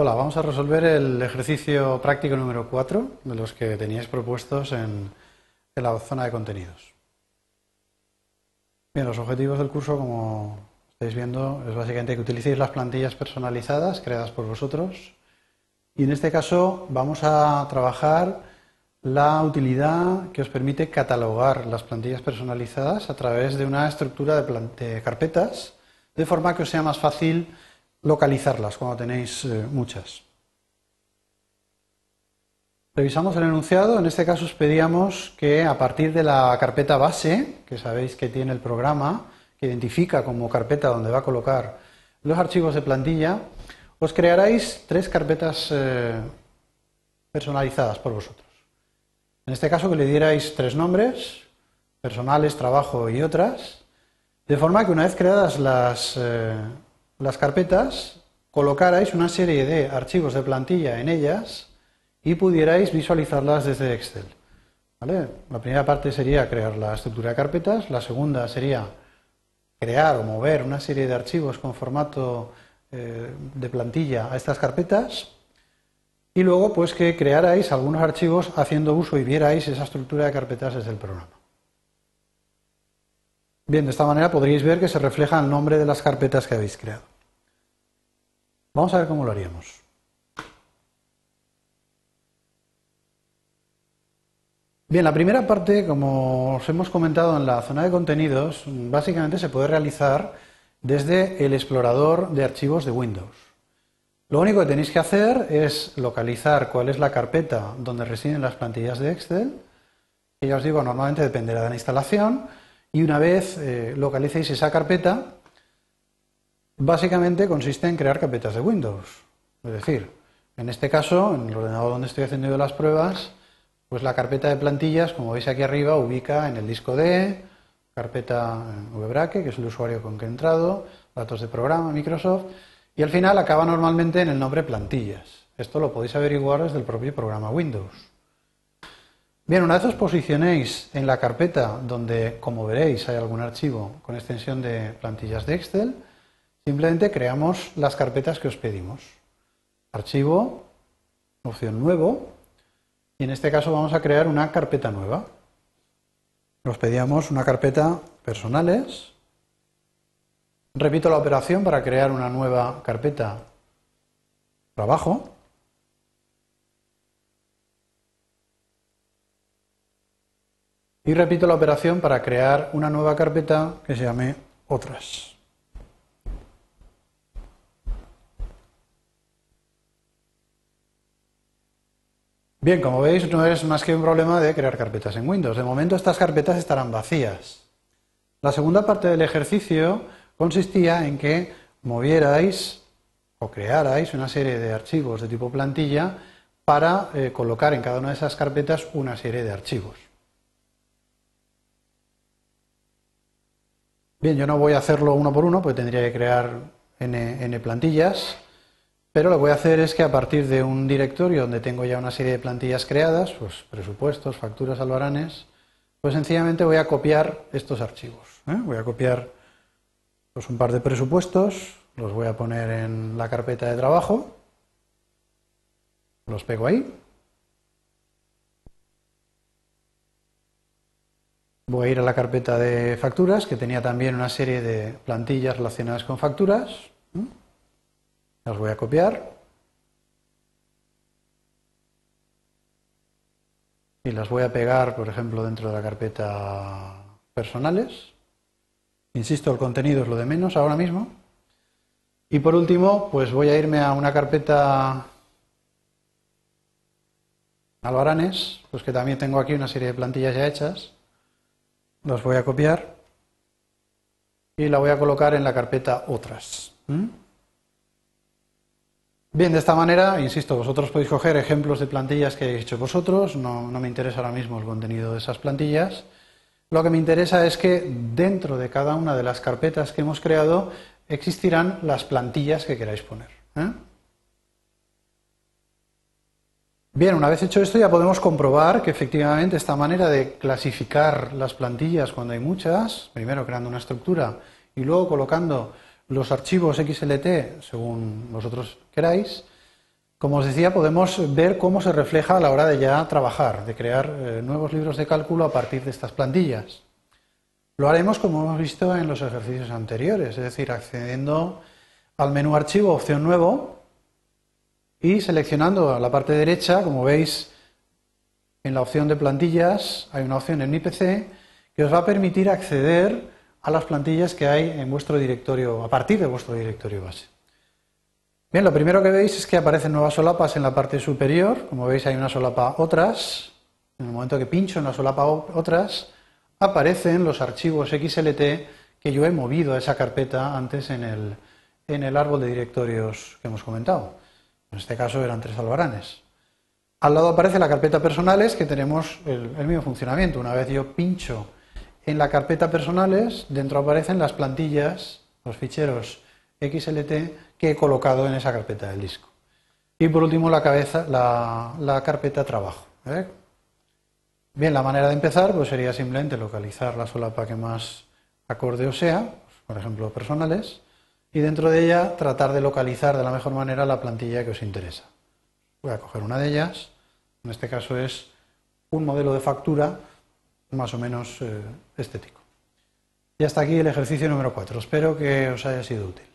Hola, vamos a resolver el ejercicio práctico número 4 de los que teníais propuestos en, la zona de contenidos. Bien, los objetivos del curso, como estáis viendo, es básicamente que utilicéis las plantillas personalizadas creadas por vosotros y en este caso vamos a trabajar la utilidad que os permite catalogar las plantillas personalizadas a través de una estructura de, carpetas, de forma que os sea más fácil localizarlas cuando tenéis eh, muchas. Revisamos el enunciado, en este caso os pedíamos que a partir de la carpeta base, que sabéis que tiene el programa, que identifica como carpeta donde va a colocar los archivos de plantilla, os crearáis tres carpetas eh, personalizadas por vosotros. En este caso que le dierais tres nombres, personales, trabajo y otras, de forma que una vez creadas las, eh, las carpetas, colocarais una serie de archivos de plantilla en ellas y pudierais visualizarlas desde Excel. La primera parte sería crear la estructura de carpetas, la segunda sería crear o mover una serie de archivos con formato eh, de plantilla a estas carpetas y luego pues que crearais algunos archivos haciendo uso y vierais esa estructura de carpetas desde el programa. Bien, de esta manera podríais ver que se refleja el nombre de las carpetas que habéis creado. Vamos a ver cómo lo haríamos. Bien, la primera parte, como os hemos comentado en la zona de contenidos, básicamente se puede realizar desde el explorador de archivos de Windows. Lo único que tenéis que hacer es localizar cuál es la carpeta donde residen las plantillas de Excel, que ya os digo, normalmente dependerá de la instalación, y una vez eh, localicéis esa carpeta, básicamente consiste en crear carpetas de Windows. Es decir, en este caso, en el ordenador donde estoy haciendo las pruebas, pues la carpeta de plantillas, como veis aquí arriba, ubica en el disco D, carpeta VBraque, que es el usuario con que he entrado, datos de programa, Microsoft, y al final acaba normalmente en el nombre plantillas. Esto lo podéis averiguar desde el propio programa Windows. Bien, una vez os posicionéis en la carpeta donde, como veréis, hay algún archivo con extensión de plantillas de Excel, simplemente creamos las carpetas que os pedimos. Archivo, opción nuevo, y en este caso vamos a crear una carpeta nueva. Nos pedíamos una carpeta personales, Repito la operación para crear una nueva carpeta trabajo. Y repito la operación para crear una nueva carpeta que se llame otras. Bien, como veis, no es más que un problema de crear carpetas en Windows. De momento estas carpetas estarán vacías. La segunda parte del ejercicio consistía en que movierais o crearais una serie de archivos de tipo plantilla para eh, colocar en cada una de esas carpetas una serie de archivos. Bien, yo no voy a hacerlo uno por uno, porque tendría que crear n, plantillas, pero lo que voy a hacer es que a partir de un directorio donde tengo ya una serie de plantillas creadas, pues presupuestos, facturas, albaranes, pues sencillamente voy a copiar estos archivos. ¿eh? Voy a copiar pues un par de presupuestos, los voy a poner en la carpeta de trabajo, los pego ahí. Voy a ir a la carpeta de facturas, que tenía también una serie de plantillas relacionadas con facturas. Las voy a copiar. Y las voy a pegar, por ejemplo, dentro de la carpeta personales. Insisto, el contenido es lo de menos ahora mismo. Y por último, pues voy a irme a una carpeta albaranes, pues que también tengo aquí una serie de plantillas ya hechas. Las voy a copiar y la voy a colocar en la carpeta otras. Bien, de esta manera, insisto, vosotros podéis coger ejemplos de plantillas que habéis hecho vosotros, no, no me interesa ahora mismo el contenido de esas plantillas, lo que me interesa es que dentro de cada una de las carpetas que hemos creado existirán las plantillas que queráis poner. ¿eh? Bien, una vez hecho esto ya podemos comprobar que efectivamente esta manera de clasificar las plantillas cuando hay muchas, primero creando una estructura y luego colocando los archivos XLT según vosotros queráis, Como os decía, podemos ver cómo se refleja a la hora de ya trabajar, de crear eh, nuevos libros de cálculo a partir de estas plantillas. Lo haremos como hemos visto en los ejercicios anteriores, es decir, accediendo al menú Archivo, opción Nuevo, y seleccionando a la parte derecha, como veis, en la opción de plantillas hay una opción en IPC que os va a permitir acceder a las plantillas que hay en vuestro directorio, a partir de vuestro directorio base. Bien, lo primero que veis es que aparecen nuevas solapas en la parte superior. Como veis hay una solapa otras. En el momento que pincho en la solapa otras, aparecen los archivos XLT que yo he movido a esa carpeta antes en el, en el árbol de directorios que hemos comentado. En este caso eran tres albaranes. Al lado aparece la carpeta personales que tenemos el, mismo funcionamiento. Una vez yo pincho en la carpeta personales, dentro aparecen las plantillas, los ficheros XLT que he colocado en esa carpeta del disco. Y por último la, carpeta trabajo. ¿eh? Bien, la manera de empezar pues sería simplemente localizar la solapa que más acorde o sea, por ejemplo personales, y dentro de ella tratar de localizar de la mejor manera la plantilla que os interesa. Voy a coger una de ellas, en este caso es un modelo de factura más o menos eh, estético. Y hasta aquí el ejercicio número 4. Espero que os haya sido útil.